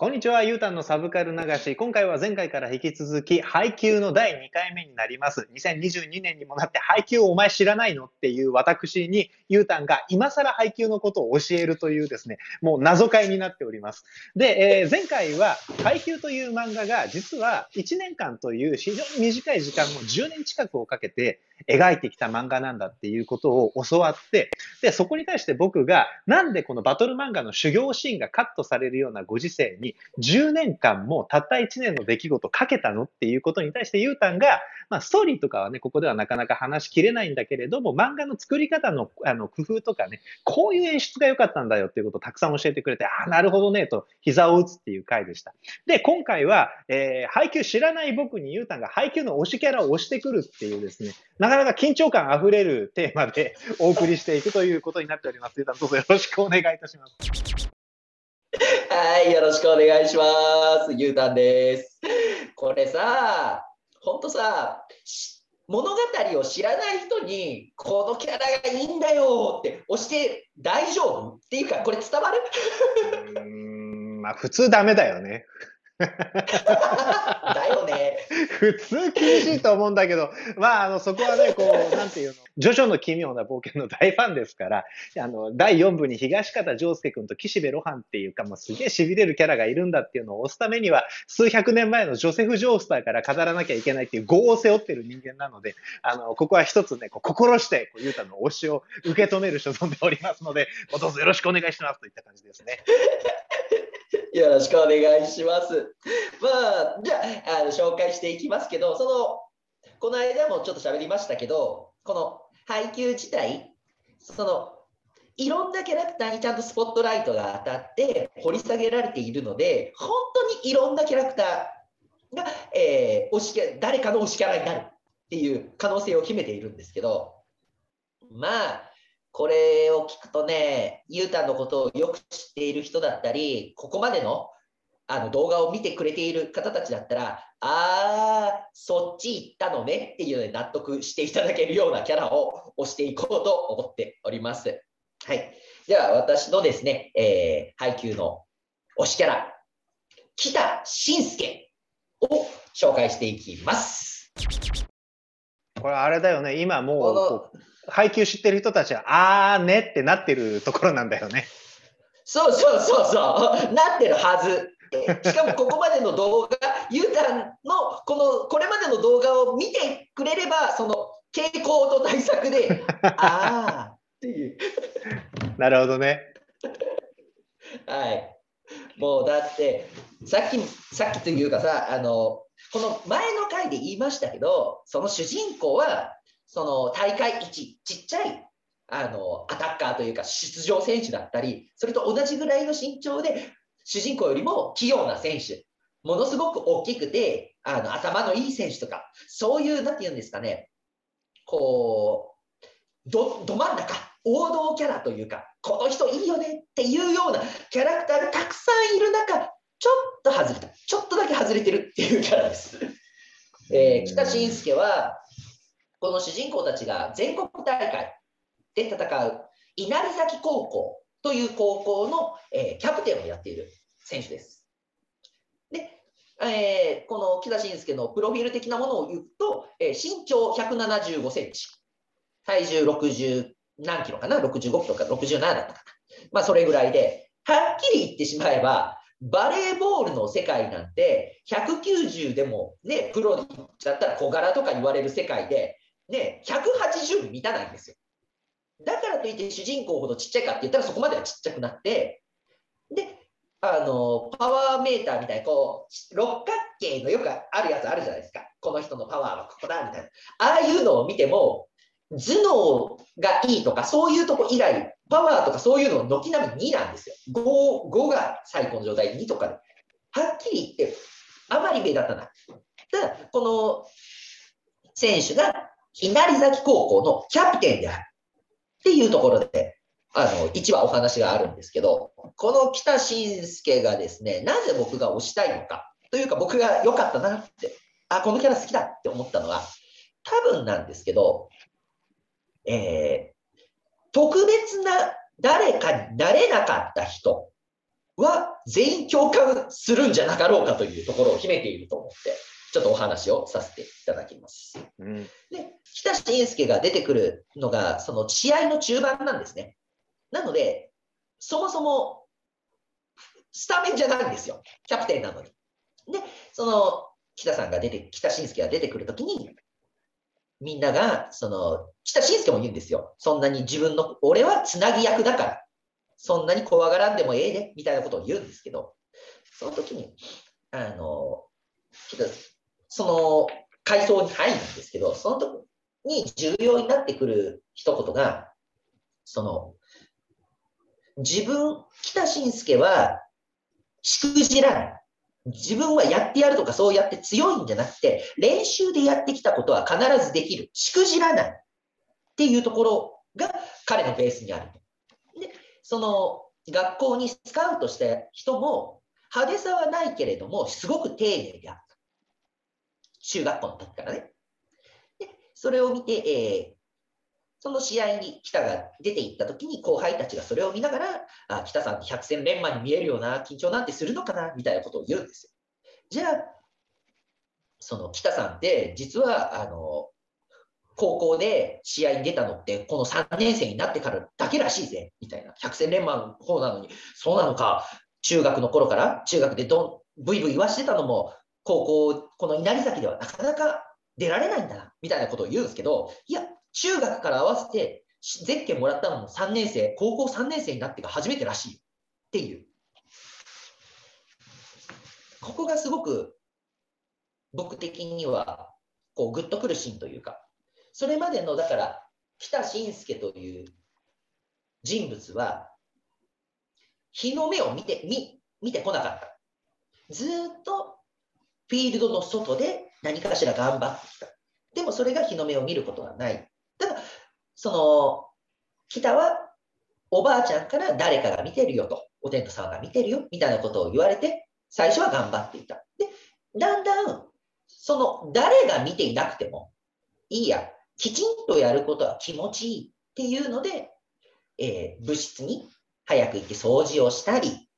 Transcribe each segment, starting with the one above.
こんにちは、ゆうたんのサブカル流し。今回は前回から引き続き、配給の第2回目になります。2022年にもなって、配給をお前知らないのっていう私に、ゆうたんが今更配給のことを教えるというですね、もう謎解になっております。で、えー、前回は、配給という漫画が、実は1年間という非常に短い時間も10年近くをかけて描いてきた漫画なんだっていうことを教わって、で、そこに対して僕が、なんでこのバトル漫画の修行シーンがカットされるようなご時世に、10年間もたった1年の出来事かけたのっていうことに対して、ゆうたんが、まあ、ストーリーとかはね、ここではなかなか話しきれないんだけれども、漫画の作り方のあの工夫とかね、こういう演出が良かったんだよっていうことをたくさん教えてくれて、ああ、なるほどね、と膝を打つっていう回でした。で、今回は、えー、配給知らない僕にゆうたんが配給の推しキャラを推してくるっていうですね、なかなか緊張感あふれるテーマで お送りしていくということになっております。どうぞよろしくお願いいたします。はい、よろしくお願いします。ゆうたんです。これさ、ほんとさ、物語を知らない人に、このキャラがいいんだよって押して大丈夫？っていうか、これ伝わる？うん、まあ普通ダメだよね。だよね。普通厳しいと思うんだけど、まあ、あの、そこはね、こう、なんていうの、ジョジョの奇妙な冒険の大ファンですから、あの、第4部に東方丈介君と岸辺露伴っていうか、もうすげえ痺れるキャラがいるんだっていうのを押すためには、数百年前のジョセフ・ジョースターから語らなきゃいけないっていう業を背負ってる人間なので、あの、ここは一つね、こう心して、こう、ゆうたの推しを受け止める所存でおりますので、どうぞよろしくお願いしますといった感じですね。よろしくお願いします。まあ、じゃあ、あの紹介していきますけど、その、この間もちょっと喋りましたけど、この配給自体、その、いろんなキャラクターにちゃんとスポットライトが当たって掘り下げられているので、本当にいろんなキャラクターが、えー、推し誰かの推しキャラになるっていう可能性を秘めているんですけど、まあ、これを聞くとね、ゆうたんのことをよく知っている人だったり、ここまでのあの動画を見てくれている方たちだったら、あー、そっち行ったのねっていうので納得していただけるようなキャラを押していこうと思っております。はい。では、私のですね、えー、配給の推しキャラ、北信介を紹介していきます。これあれだよね、今もう配給知ってる人たちは、あーねってなってるところなんだよね。そうそうそうそう、なってるはず。しかもここまでの動画、ゆうたんのこのこれまでの動画を見てくれれば、その傾向と対策で、ああっていう。なるほどね。はい。もうだって、さっき、さっきというかさ、あの、この前の回で言いましたけど、その主人公はその大会一、ちっちゃいあのアタッカーというか出場選手だったり、それと同じぐらいの身長で、主人公よりも器用な選手、ものすごく大きくて、あの頭のいい選手とか、そういう、なんて言うんですかね、こう、どど真ん中、王道キャラというか、この人いいよねっていうようなキャラクターがたくさんいる中、ちょっと外れた、ちょっとだけ外れてるっていうキャラです。えー、北信介はこの主人公たちが全国大会で戦う稲荷崎高校という高校の、えー、キャプテンをやっている選手です。で、えー、この木田慎介のプロフィール的なものを言うと、えー、身長175センチ、体重60何キロかな、65キロか67だったかな？まあ、それぐらいで、はっきり言ってしまえば、バレーボールの世界なんて、190でもね、プロだったら小柄とか言われる世界で、ね、180に満たないんですよ。だからといって主人公ほどちっちゃいかって言ったらそこまではちっちゃくなって、で、あの、パワーメーターみたいな、こう、六角形のよくあるやつあるじゃないですか。この人のパワーはここだ、みたいな。ああいうのを見ても、頭脳がいいとか、そういうとこ以外、パワーとかそういうのを軒並み2なんですよ。5, 5が最高の状態、2とかで。はっきり言って、あまり目立たない。ただ、この選手が稲荷崎高校のキャプテンであるっていうところで、あの、1話お話があるんですけど、この北信介がですね、なぜ僕が推したいのか、というか僕が良かったなって、あ、このキャラ好きだって思ったのは、多分なんですけど、えー、特別な誰かになれなかった人は全員共感するんじゃなかろうかというところを秘めていると思って、ちょっとお話をさせていただきます。うん、で、北信介が出てくるのが、その試合の中盤なんですね。なので、そもそもスタメンじゃないんですよ。キャプテンなのに。で、その北さんが出て、北信介が出てくるときに、みんなが、その、北信介も言うんですよ。そんなに自分の、俺はつなぎ役だから、そんなに怖がらんでもええで、みたいなことを言うんですけど、その時に、あの、その階層に入るんですけど、その時に重要になってくる一言が、その、自分、北信介は、しくじらない。自分はやってやるとかそうやって強いんじゃなくて、練習でやってきたことは必ずできる。しくじらない。っていうところが彼のベースにある。で、その学校にスカウトした人も派手さはないけれども、すごく丁寧であった。中学校の時からね。で、それを見て、えー、その試合に北が出ていった時に後輩たちがそれを見ながら、あ北さんって百戦錬磨に見えるような緊張なんてするのかなみたいなことを言うんですよ。じゃあ、その北さんって実はあの高校で試合に出たのってこの3年生になってからだけらしいぜみたいな百戦錬磨の方なのにそうなのか中学の頃から？中学でどんブイブイ言わしてたのも高校この稲荷崎ではなかなか出られないんだなみたいなことを言うんですけどいや中学から合わせてゼッケンもらったのも3年生、高校3年生になってが初めてらしいっていう。ここがすごく僕的にはこうグッとくるシーンというか、それまでのだから北信介という人物は日の目を見て見見てこなかった。ずっとフィールドの外で何かしら頑張ってきた。でもそれが日の目を見ることはない。ただ、その、北はおばあちゃんから誰かが見てるよと、お天道様が見てるよ、みたいなことを言われて、最初は頑張っていた。で、だんだん、その、誰が見ていなくても、いいや、きちんとやることは気持ちいいっていうので、えー、部室に早く行って掃除をしたり、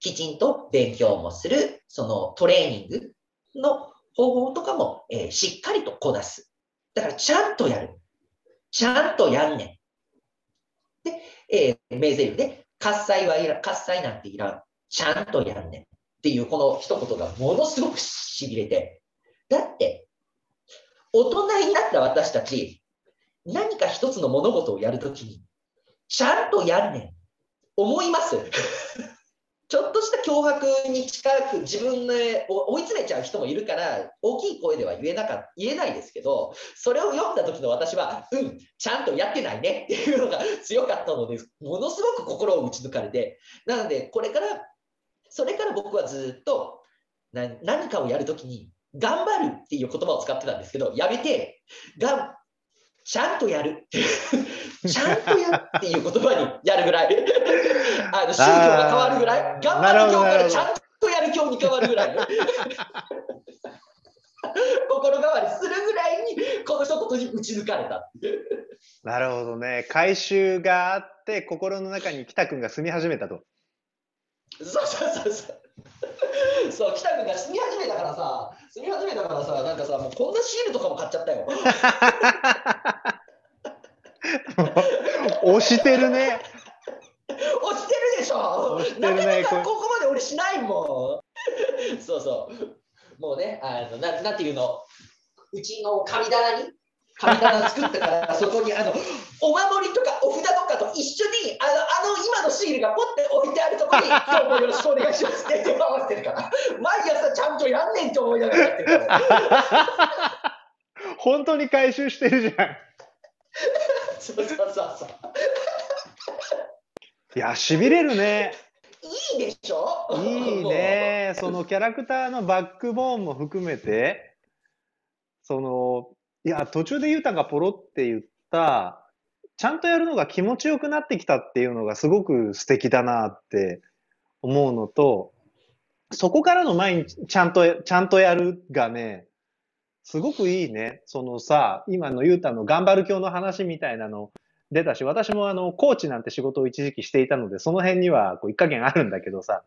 きちんと勉強もする、そのトレーニングの方法とかも、えー、しっかりとこなす。だからちゃんとやる。ちゃんとやんねん。で、えー、名台詞で、喝采はいら、喝采なんていらん。ちゃんとやんねん。っていうこの一言がものすごくしびれて。だって、大人になった私たち、何か一つの物事をやるときに、ちゃんとやんねん。思います？ちょっとした脅迫に近く自分で追い詰めちゃう人もいるから大きい声では言えなか言えないですけどそれを読んだ時の私はうんちゃんとやってないねっていうのが強かったのでものすごく心を打ち抜かれてなのでこれからそれから僕はずっと何かをやるときに頑張るっていう言葉を使ってたんですけどやめてがちゃんとやる。ちゃんとやるっていう言葉にやるぐらい。あの宗教が変わるぐらい。頑張る教からちゃんとやる教に変わるぐらい。心変わりするぐらいにこの一言に打ち抜かれたなるほどね回収があって心の中に北君が住み始めたとそうそうそうそうそう、北君が住み始めたからさ、住み始めたからさ、なんかさ、もうこんなシールとかも買っちゃったよ。押してるね。押してるでしょ。なかなかここまで俺しないもん。そうそう。もうね、あのななんていうの、うちの神棚に神棚作ったから、そこにあのお守りとかお札とかと一緒にあのあの今のシールがポッて置いてあるところに、今日もよろしくお願いしますって合わせてるから、毎朝ちゃんとやんねんと思いながらやってるから。本当に回収してるじゃん。そうそうそうそう。いや、しびれるね。いいでしょ？いいね。そのキャラクターのバックボーンも含めて、その、いや、途中でゆうたがポロって言った、ちゃんとやるのが気持ちよくなってきたっていうのがすごく素敵だなって思うのと、そこからの毎日ちゃんと、ちゃんとやるがね、すごくいいね。そのさ、今のゆうたの頑張る教の話みたいなの、出たし、私もあの、コーチなんて仕事を一時期していたので、その辺にはこう一加減あるんだけどさ、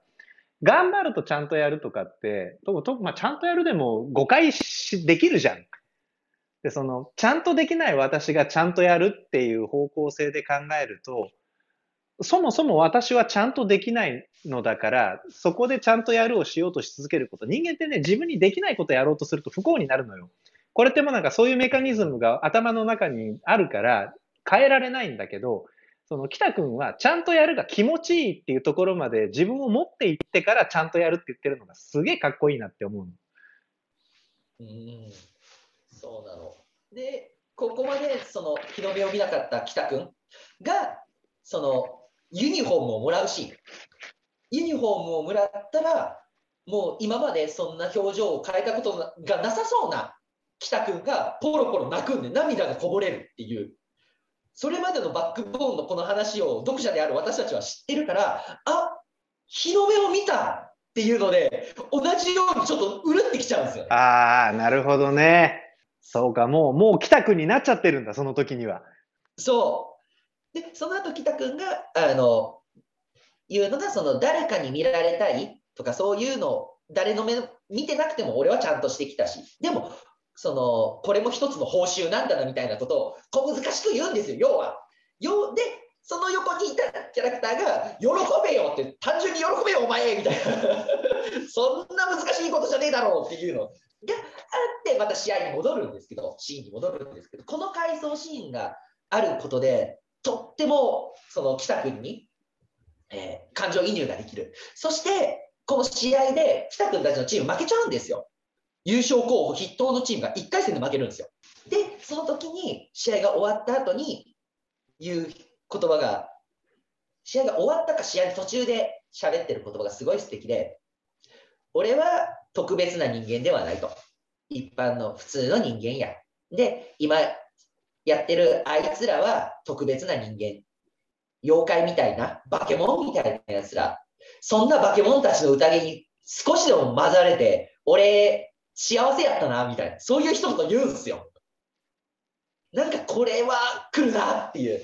頑張るとちゃんとやるとかって、ととまあ、ちゃんとやるでも誤解しできるじゃん。で、その、ちゃんとできない私がちゃんとやるっていう方向性で考えると、そもそも私はちゃんとできないのだから、そこでちゃんとやるをしようとし続けること。人間ってね、自分にできないことをやろうとすると不幸になるのよ。これってもうなんかそういうメカニズムが頭の中にあるから変えられないんだけど、その北くんはちゃんとやるが気持ちいいっていうところまで自分を持っていってからちゃんとやるって言ってるのがすげえかっこいいなって思うの。うん、そうなの。で、ここまでその日の目を見なかった北くんが、そのユニフォームをもらうし、ユニフォームをもらったら、もう今までそんな表情を変えたことがなさそうな北君がポロポロ泣くんで涙がこぼれるっていう、それまでのバックボーンのこの話を読者である私たちは知ってるから、あ日の目を見たっていうので、同じようにちょっとうるってきちゃうんですよ、ああ、なるほどね。そうか、もう、もう北君になっちゃってるんだ、その時には。そう。で、その後北君が、あの、言うのが、その誰かに見られたいとか、そういうのを誰の目見てなくても俺はちゃんとしてきたし、でも、その、これも一つの報酬なんだなみたいなことを小難しく言うんですよ、要は。よで、その横にいたキャラクターが、喜べよって、単純に喜べよ、お前みたいな。そんな難しいことじゃねえだろうっていうのがあって、また試合に戻るんですけど、シーンに戻るんですけど、この回想シーンがあることで、とってもその北君に、えー、感情移入ができる。そして、この試合で北君たちのチーム負けちゃうんですよ。優勝候補筆頭のチームが1回戦で負けるんですよ。で、その時に試合が終わった後に言う言葉が、試合が終わったか試合の途中で喋ってる言葉がすごい素敵で、俺は特別な人間ではないと。一般の普通の人間や。で、今やってるあいつらは特別な人間。妖怪みたいな、化け物みたいなやつら。そんな化け物たちの宴に少しでも混ざれて、俺、幸せやったな、みたいな。そういう人と言うんすよ。なんかこれは来るなっていう。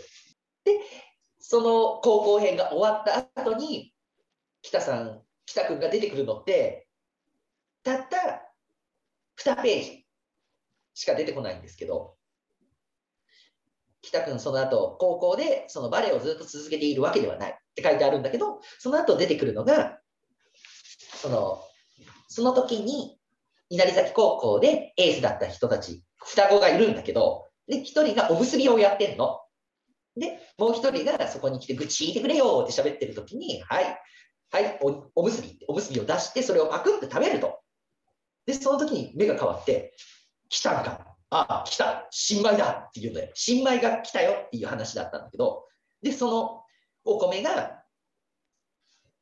で、その高校編が終わった後に、北さん、北くんが出てくるのって、たった2ページしか出てこないんですけど、北君その後、高校でそのバレエをずっと続けているわけではないって書いてあるんだけど、その後出てくるのが、その、その時に稲荷崎高校でエースだった人たち、双子がいるんだけど、で、一人がおむすびをやってんの。で、もう一人がそこに来て愚痴聞いてくれよって喋ってる時に、はい、はいお、おむすびおむすびを出して、それをパクって食べると。で、その時に目が変わって、来たんか。あ、来た、新米だっていうので、新米が来たよっていう話だったんだけど、で、そのお米が、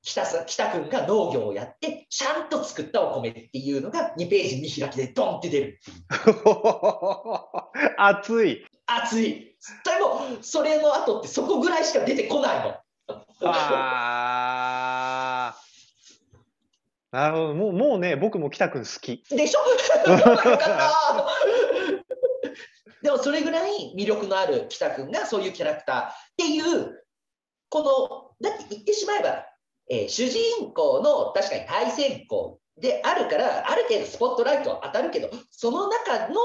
北さ北君が農業をやって、ちゃんと作ったお米っていうのが2ページ見開きでドンって出るっていう。熱い。熱い。でも、それの後ってそこぐらいしか出てこないの。ああ。なるほど。もう、もうね、僕も北君好き。でしょ？でもそれぐらい魅力のある北君がそういうキャラクターっていう、この、だって言ってしまえば、えー、主人公の確かに対戦校であるから、ある程度スポットライトは当たるけど、その中の控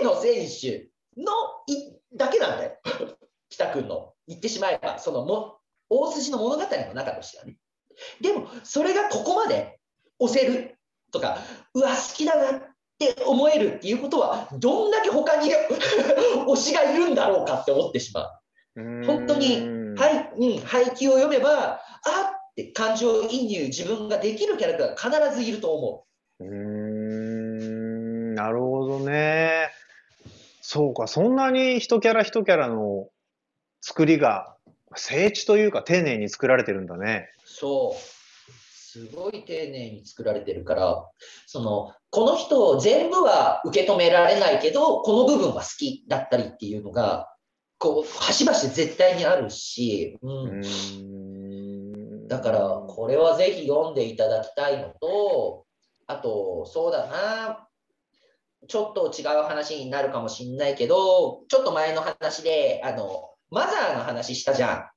えの選手のいだけなんだよ。北君の言ってしまえば、そのも大筋の物語の中としてはね。でも、それがここまで押せるとか、うわ、好きだなっって思えるっていうことは、どんだけ他に 推しがいるんだろうかって思ってしまう。本当に、はい、うん、配給を読めば、あって感情移入、自分ができるキャラクターが必ずいると思う。うんなるほどね。そうか、そんなに一キャラ一キャラの作りが、聖地というか丁寧に作られてるんだね。そう。すごい丁寧に作られてるから、その、この人全部は受け止められないけど、この部分は好きだったりっていうのが、こう、端々絶対にあるし、うん。だから、これはぜひ読んでいただきたいのと、あと、そうだな、ちょっと違う話になるかもしんないけど、ちょっと前の話で、あの、マザーの話したじゃん。